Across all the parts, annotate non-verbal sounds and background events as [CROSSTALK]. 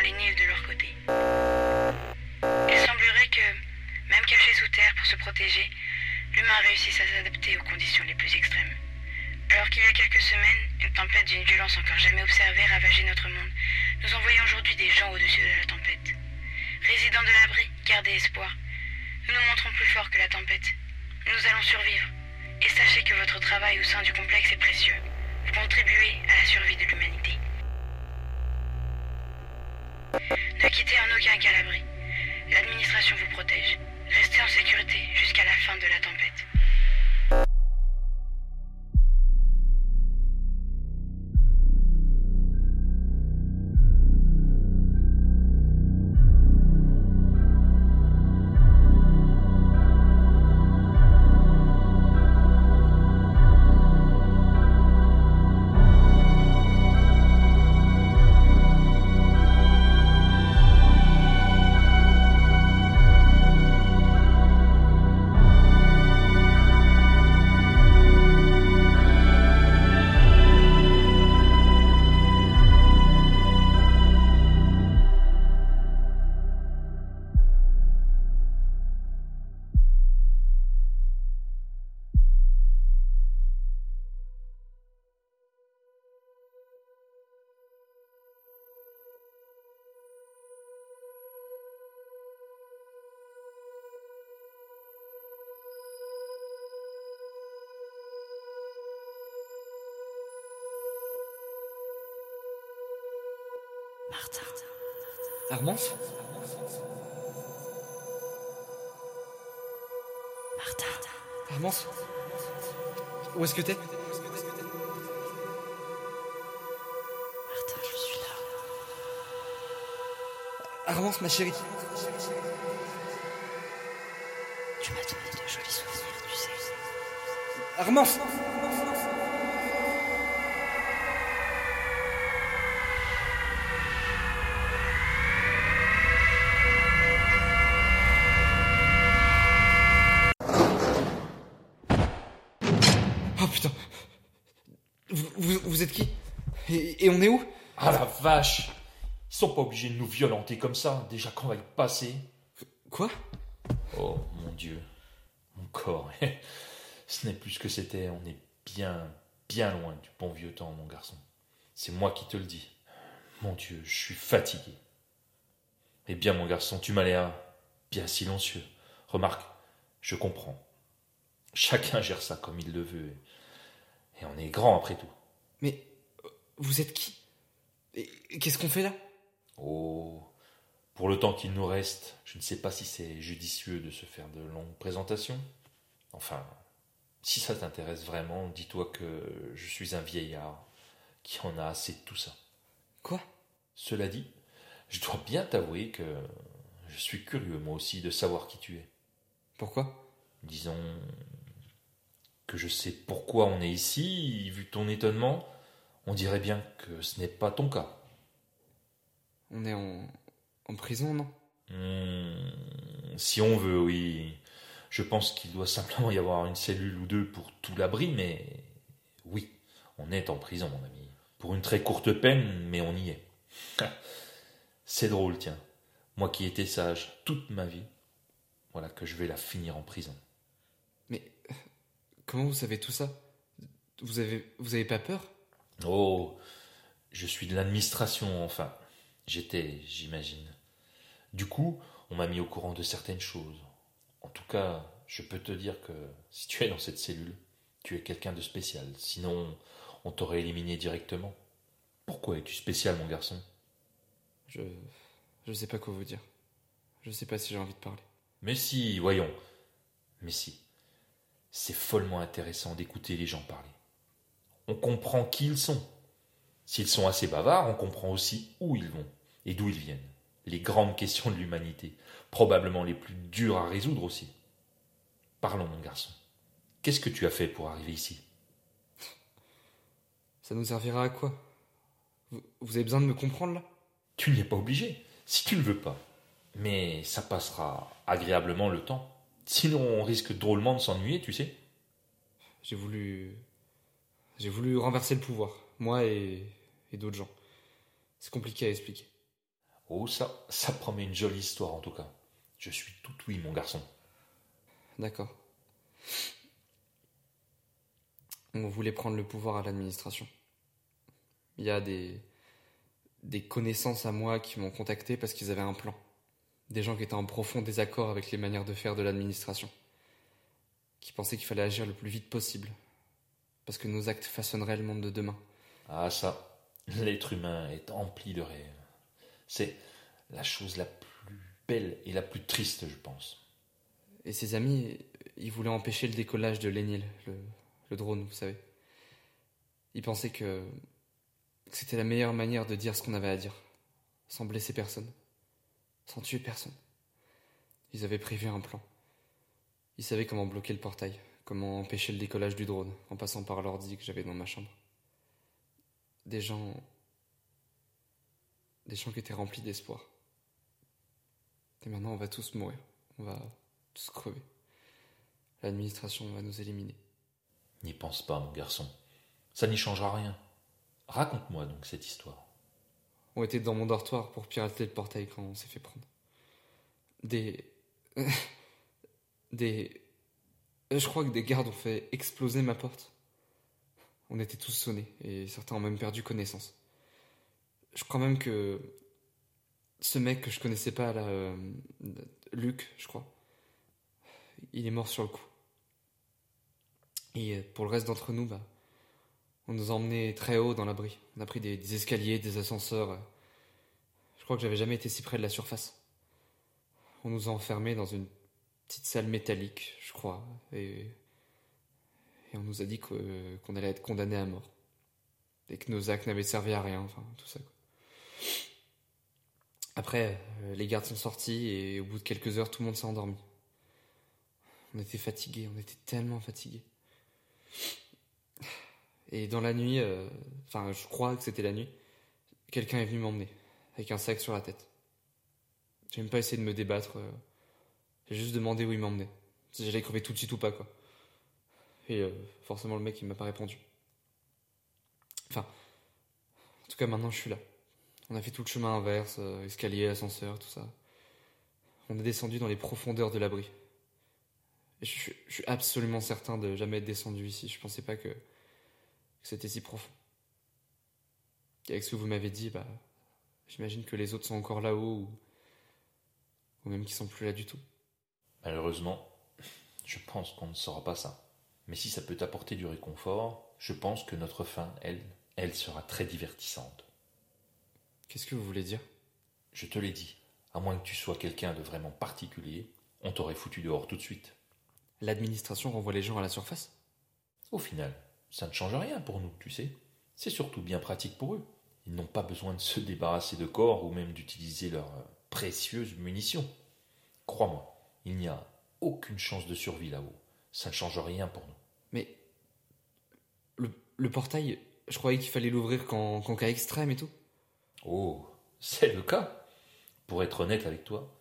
les nids de leur côté. Il semblerait que, même caché sous terre pour se protéger, l'humain réussisse à s'adapter aux conditions les plus extrêmes. Alors qu'il y a quelques semaines, une tempête d'une violence encore jamais observée ravageait notre monde, nous envoyons aujourd'hui des gens au-dessus de la tempête. Résidents de l'abri, gardez espoir. Nous nous montrons plus forts que la tempête. Nous allons survivre. Et sachez que votre travail au sein du complexe est précieux. Vous contribuez à la survie de l'humanité. Ne quittez en aucun cas l'abri. L'administration vous protège. Restez en sécurité jusqu'à la fin de la tempête. Martin. Armance Martin. Armance Où est-ce que t'es? Martin, je suis là. Armance, ma chérie. Tu m'as donné de jolis souvenirs, tu sais. Armance vous, êtes qui? Et, et on est où? Ah la vache Ils sont pas obligés de nous violenter comme ça, déjà qu'on va y passer. Quoi? Oh mon dieu, mon corps, [LAUGHS] ce n'est plus ce que c'était, on est bien, bien loin du bon vieux temps, mon garçon. C'est moi qui te le dis. Mon dieu, je suis fatigué. Eh bien, mon garçon, tu m'as l'air bien silencieux. Remarque, je comprends. Chacun gère ça comme il le veut. Et on est grand après tout. Mais vous êtes qui? Et qu'est-ce qu'on fait là? Oh, pour le temps qu'il nous reste, je ne sais pas si c'est judicieux de se faire de longues présentations. Enfin, si ça t'intéresse vraiment, dis-toi que je suis un vieillard qui en a assez de tout ça. Quoi? Cela dit, je dois bien t'avouer que je suis curieux moi aussi de savoir qui tu es. Pourquoi? Disons que je sais pourquoi on est ici, vu ton étonnement, on dirait bien que ce n'est pas ton cas. On est en, en prison, non? Hmm, si on veut, oui. Je pense qu'il doit simplement y avoir une cellule ou deux pour tout l'abri, mais oui, on est en prison, mon ami. Pour une très courte peine, mais on y est. [LAUGHS] C'est drôle, tiens. Moi qui étais sage toute ma vie, voilà que je vais la finir en prison. Comment vous savez tout ça? Vous avez, vous avez pas peur? Oh, je suis de l'administration, enfin. J'étais, j'imagine. Du coup, on m'a mis au courant de certaines choses. En tout cas, je peux te dire que si tu es dans cette cellule, tu es quelqu'un de spécial. Sinon, on t'aurait éliminé directement. Pourquoi es-tu spécial, mon garçon? Je, je sais pas quoi vous dire. Je sais pas si j'ai envie de parler. Mais si, voyons. Mais si. C'est follement intéressant d'écouter les gens parler. On comprend qui ils sont. S'ils sont assez bavards, on comprend aussi où ils vont et d'où ils viennent. Les grandes questions de l'humanité, probablement les plus dures à résoudre aussi. Parlons, mon garçon. Qu'est-ce que tu as fait pour arriver ici? Ça nous servira à quoi? Vous, avez besoin de me comprendre là? Tu n'y es pas obligé, si tu ne veux pas. Mais ça passera agréablement le temps. Sinon, on risque drôlement de s'ennuyer, tu sais. J'ai voulu. J'ai voulu renverser le pouvoir, moi et, et d'autres gens. C'est compliqué à expliquer. Oh, ça, ça promet une jolie histoire en tout cas. Je suis tout oui, mon garçon. D'accord. On voulait prendre le pouvoir à l'administration. Il y a des, des connaissances à moi qui m'ont contacté parce qu'ils avaient un plan. Des gens qui étaient en profond désaccord avec les manières de faire de l'administration. Qui pensaient qu'il fallait agir le plus vite possible. Parce que nos actes façonneraient le monde de demain. Ah ça, l'être humain est empli de rêves. C'est la chose la plus belle et la plus triste, je pense. Et ses amis, ils voulaient empêcher le décollage de l'Enil, le, le drone, vous savez. Ils pensaient que, que c'était la meilleure manière de dire ce qu'on avait à dire, sans blesser personne, sans tuer personne. Ils avaient prévu un plan. Ils savaient comment bloquer le portail, comment empêcher le décollage du drone, en passant par l'ordi que j'avais dans ma chambre. Des gens. Des gens qui étaient remplis d'espoir. Et maintenant, on va tous mourir. On va tous crever. L'administration va nous éliminer. N'y pense pas, mon garçon. Ça n'y changera rien. Raconte-moi donc cette histoire. On était dans mon dortoir pour pirater le portail quand on s'est fait prendre. Des. [LAUGHS] des. Je crois que des gardes ont fait exploser ma porte. On était tous sonnés et certains ont même perdu connaissance. Je crois même que. Ce mec que je connaissais pas, là. euh, Luc, je crois. Il est mort sur le coup. Et pour le reste d'entre nous, bah. On nous a emmenés très haut dans l'abri. On a pris des, escaliers, des ascenseurs. Je crois que j'avais jamais été si près de la surface. On nous a enfermés dans une petite salle métallique, je crois. Et, on nous a dit qu'on allait être condamnés à mort. Et que nos actes n'avaient servi à rien, enfin, tout ça. Après, euh, les gardes sont sortis et au bout de quelques heures, tout le monde s'est endormi. On était fatigués, on était tellement fatigués. Et dans la nuit, euh, enfin, je crois que c'était la nuit, quelqu'un est venu m'emmener, avec un sac sur la tête. J'ai même pas essayé de me débattre, euh, j'ai juste demandé où il m'emmenait. Si j'allais crever tout de suite ou pas, quoi. Et euh, forcément, le mec, il m'a pas répondu. Enfin, en tout cas, maintenant, je suis là. On a fait tout le chemin inverse, escalier, ascenseur, tout ça. On est descendu dans les profondeurs de l'abri. Je, suis- je suis absolument certain de jamais être descendu ici. Je pensais pas que c'était si profond. Et avec ce que vous m'avez dit, bah, j'imagine que les autres sont encore là-haut ou, ou même qu'ils sont plus là du tout. Malheureusement, je pense qu'on ne saura pas ça. Mais si ça peut t'apporter du réconfort, je pense que notre fin, elle, elle sera très divertissante. Qu'est-ce que vous voulez dire? Je te l'ai dit, à moins que tu sois quelqu'un de vraiment particulier, on t'aurait foutu dehors tout de suite. L'administration renvoie les gens à la surface? Au final, ça ne change rien pour nous, tu sais. C'est surtout bien pratique pour eux. Ils n'ont pas besoin de se débarrasser de corps ou même d'utiliser leurs euh, précieuses munitions. Crois-moi, il n'y a aucune chance de survie là-haut. Ça ne change rien pour nous. Mais le, le portail, je croyais qu'il fallait l'ouvrir qu'en qu'en cas extrême et tout. Oh, c'est le cas. Pour être honnête avec toi,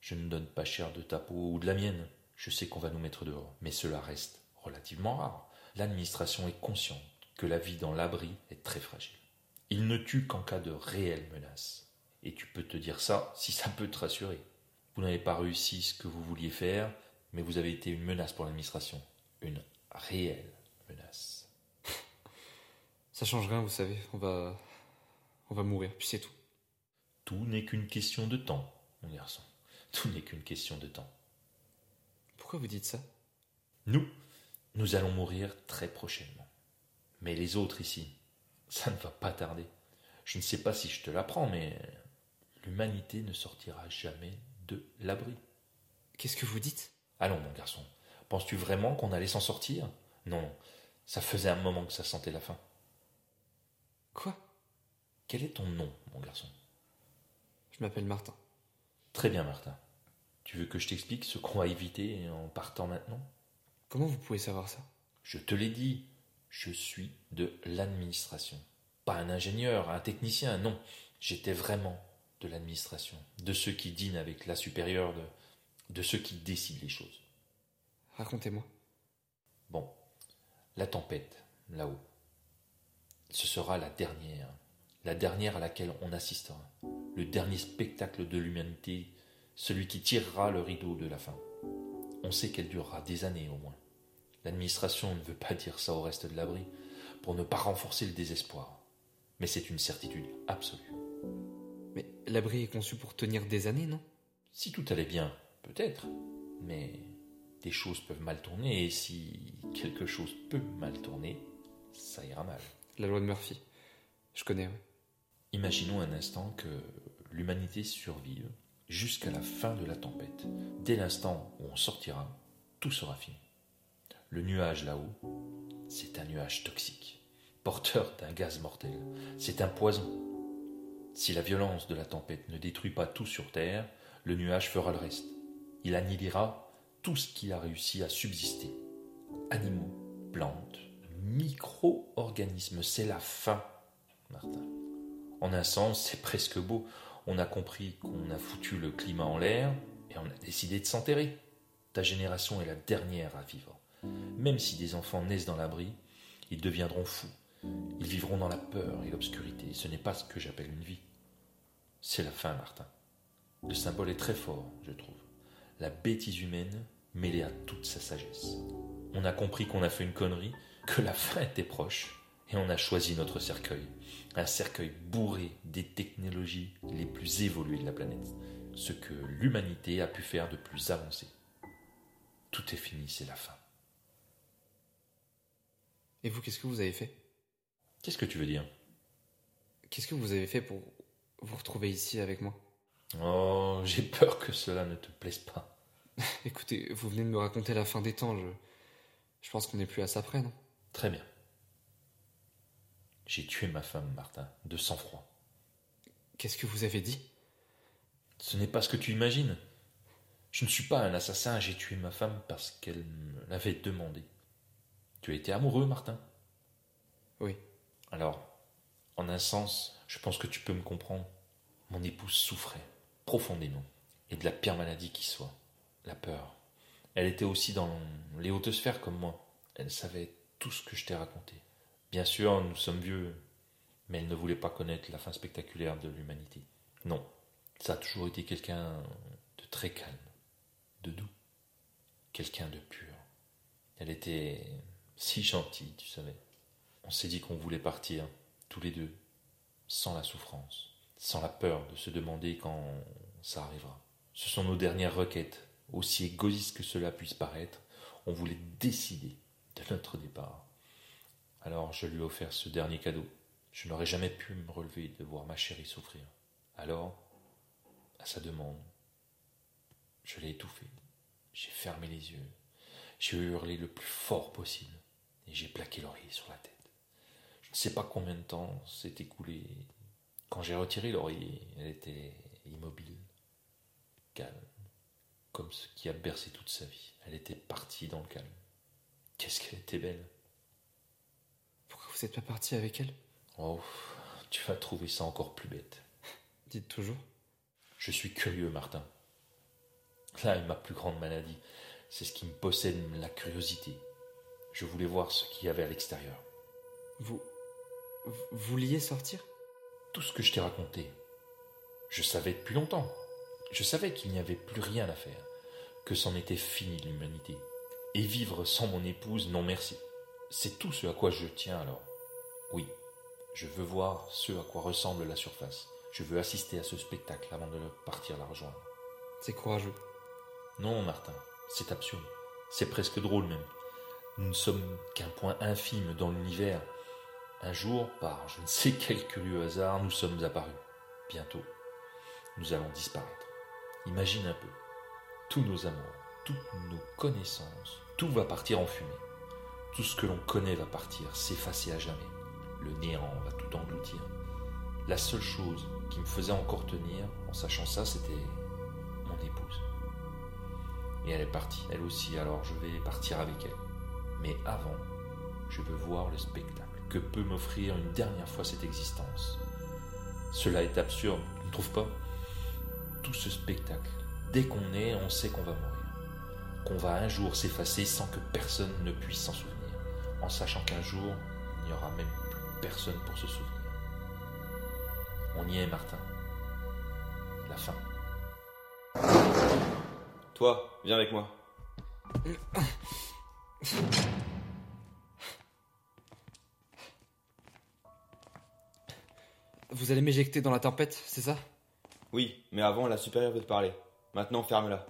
je ne donne pas cher de ta peau ou de la mienne. Je sais qu'on va nous mettre dehors, mais cela reste relativement rare. L'administration est consciente que la vie dans l'abri est très fragile. Il ne tue qu'en cas de réelle menace. Et tu peux te dire ça si ça peut te rassurer. Vous n'avez pas réussi ce que vous vouliez faire, mais vous avez été une menace pour l'administration. Une réelle menace. [LAUGHS] Ça change rien, vous savez. On va. On va mourir, puis c'est tout. Tout n'est qu'une question de temps, mon garçon. Tout n'est qu'une question de temps. Pourquoi vous dites ça? Nous, nous allons mourir très prochainement. Mais les autres ici, ça ne va pas tarder. Je ne sais pas si je te l'apprends, mais l'humanité ne sortira jamais de l'abri. Qu'est-ce que vous dites? Allons, mon garçon, penses-tu vraiment qu'on allait s'en sortir? Non, ça faisait un moment que ça sentait la fin. Quoi? Quel est ton nom, mon garçon? Je m'appelle Martin. Très bien, Martin. Tu veux que je t'explique ce qu'on va éviter en partant maintenant? Comment vous pouvez savoir ça? Je te l'ai dit, je suis de l'administration. Pas un ingénieur, un technicien, non. J'étais vraiment de l'administration, de ceux qui dînent avec la supérieure, de, de ceux qui décident les choses. Racontez-moi. Bon, la tempête, là-haut, ce sera la dernière, la dernière à laquelle on assistera, le dernier spectacle de l'humanité, celui qui tirera le rideau de la fin. On sait qu'elle durera des années au moins. L'administration ne veut pas dire ça au reste de l'abri, pour ne pas renforcer le désespoir. Mais c'est une certitude absolue. Mais l'abri est conçu pour tenir des années, non? Si tout allait bien, peut-être. Mais des choses peuvent mal tourner, et si quelque chose peut mal tourner, ça ira mal. La loi de Murphy. Je connais, oui. Imaginons un instant que l'humanité survive jusqu'à la fin de la tempête. Dès l'instant où on sortira, tout sera fini. Le nuage là-haut, c'est un nuage toxique, porteur d'un gaz mortel. C'est un poison. Si la violence de la tempête ne détruit pas tout sur Terre, le nuage fera le reste. Il annihilera tout ce qui a réussi à subsister. Animaux, plantes, micro-organismes, c'est la fin, Martin. En un sens, c'est presque beau. On a compris qu'on a foutu le climat en l'air et on a décidé de s'enterrer. Ta génération est la dernière à vivre. Même si des enfants naissent dans l'abri, ils deviendront fous. Ils vivront dans la peur et l'obscurité. Ce n'est pas ce que j'appelle une vie. C'est la fin, Martin. Le symbole est très fort, je trouve. La bêtise humaine mêlée à toute sa sagesse. On a compris qu'on a fait une connerie, que la fin était proche, et on a choisi notre cercueil. Un cercueil bourré des technologies les plus évoluées de la planète. Ce que l'humanité a pu faire de plus avancé. Tout est fini, c'est la fin. Et vous, qu'est-ce que vous avez fait? Qu'est-ce que tu veux dire? Qu'est-ce que vous avez fait pour vous retrouver ici avec moi? Oh, j'ai peur que cela ne te plaise pas. [LAUGHS] Écoutez, vous venez de me raconter la fin des temps, je, je pense qu'on n'est plus à ça près, non? Très bien. J'ai tué ma femme, Martin, de sang-froid. Qu'est-ce que vous avez dit? Ce n'est pas ce que tu imagines. Je ne suis pas un assassin, j'ai tué ma femme parce qu'elle me l'avait demandé. Tu as été amoureux, Martin? Oui. Alors, en un sens, je pense que tu peux me comprendre. Mon épouse souffrait profondément, et de la pire maladie qui soit, la peur. Elle était aussi dans les hautes sphères comme moi. Elle savait tout ce que je t'ai raconté. Bien sûr, nous sommes vieux, mais elle ne voulait pas connaître la fin spectaculaire de l'humanité. Non, ça a toujours été quelqu'un de très calme, de doux, quelqu'un de pur. Elle était si gentille, tu savais. On s'est dit qu'on voulait partir, tous les deux, sans la souffrance, sans la peur de se demander quand ça arrivera. Ce sont nos dernières requêtes, aussi égoïstes que cela puisse paraître. On voulait décider de notre départ. Alors je lui ai offert ce dernier cadeau. Je n'aurais jamais pu me relever de voir ma chérie souffrir. Alors, à sa demande, je l'ai étouffée. J'ai fermé les yeux. J'ai hurlé le plus fort possible et j'ai plaqué l'oreiller sur la tête. Je ne sais pas combien de temps s'est écoulé. Quand j'ai retiré l'oreiller, elle était immobile, calme, comme ce qui a bercé toute sa vie. Elle était partie dans le calme. Qu'est-ce qu'elle était belle. Pourquoi vous n'êtes pas parti avec elle? Oh, tu vas trouver ça encore plus bête. Dites toujours. Je suis curieux, Martin. Là est ma plus grande maladie. C'est ce qui me possède, la curiosité. Je voulais voir ce qu'il y avait à l'extérieur. Vous. Vous vouliez sortir? Tout ce que je t'ai raconté. Je savais depuis longtemps. Je savais qu'il n'y avait plus rien à faire, que c'en était fini l'humanité. Et vivre sans mon épouse, non merci. C'est tout ce à quoi je tiens alors. Oui, je veux voir ce à quoi ressemble la surface. Je veux assister à ce spectacle avant de partir la rejoindre. C'est courageux. Non, Martin, c'est absurde. C'est presque drôle même. Nous ne sommes qu'un point infime dans l'univers. Un jour, par je ne sais quel curieux hasard, nous sommes apparus. Bientôt, nous allons disparaître. Imagine un peu. Tous nos amours, toutes nos connaissances, tout va partir en fumée. Tout ce que l'on connaît va partir, s'effacer à jamais. Le néant va tout engloutir. La seule chose qui me faisait encore tenir, en sachant ça, c'était mon épouse. Et elle est partie, elle aussi, alors je vais partir avec elle. Mais avant, je veux voir le spectacle que peut m'offrir une dernière fois cette existence. Cela est absurde, tu ne trouves pas tout ce spectacle. Dès qu'on est, on sait qu'on va mourir. Qu'on va un jour s'effacer sans que personne ne puisse s'en souvenir. En sachant qu'un jour, il n'y aura même plus personne pour se souvenir. On y est, Martin. La fin. Toi, viens avec moi. Vous allez m'éjecter dans la tempête, c'est ça? Oui, mais avant, la supérieure veut te parler. Maintenant, ferme-la.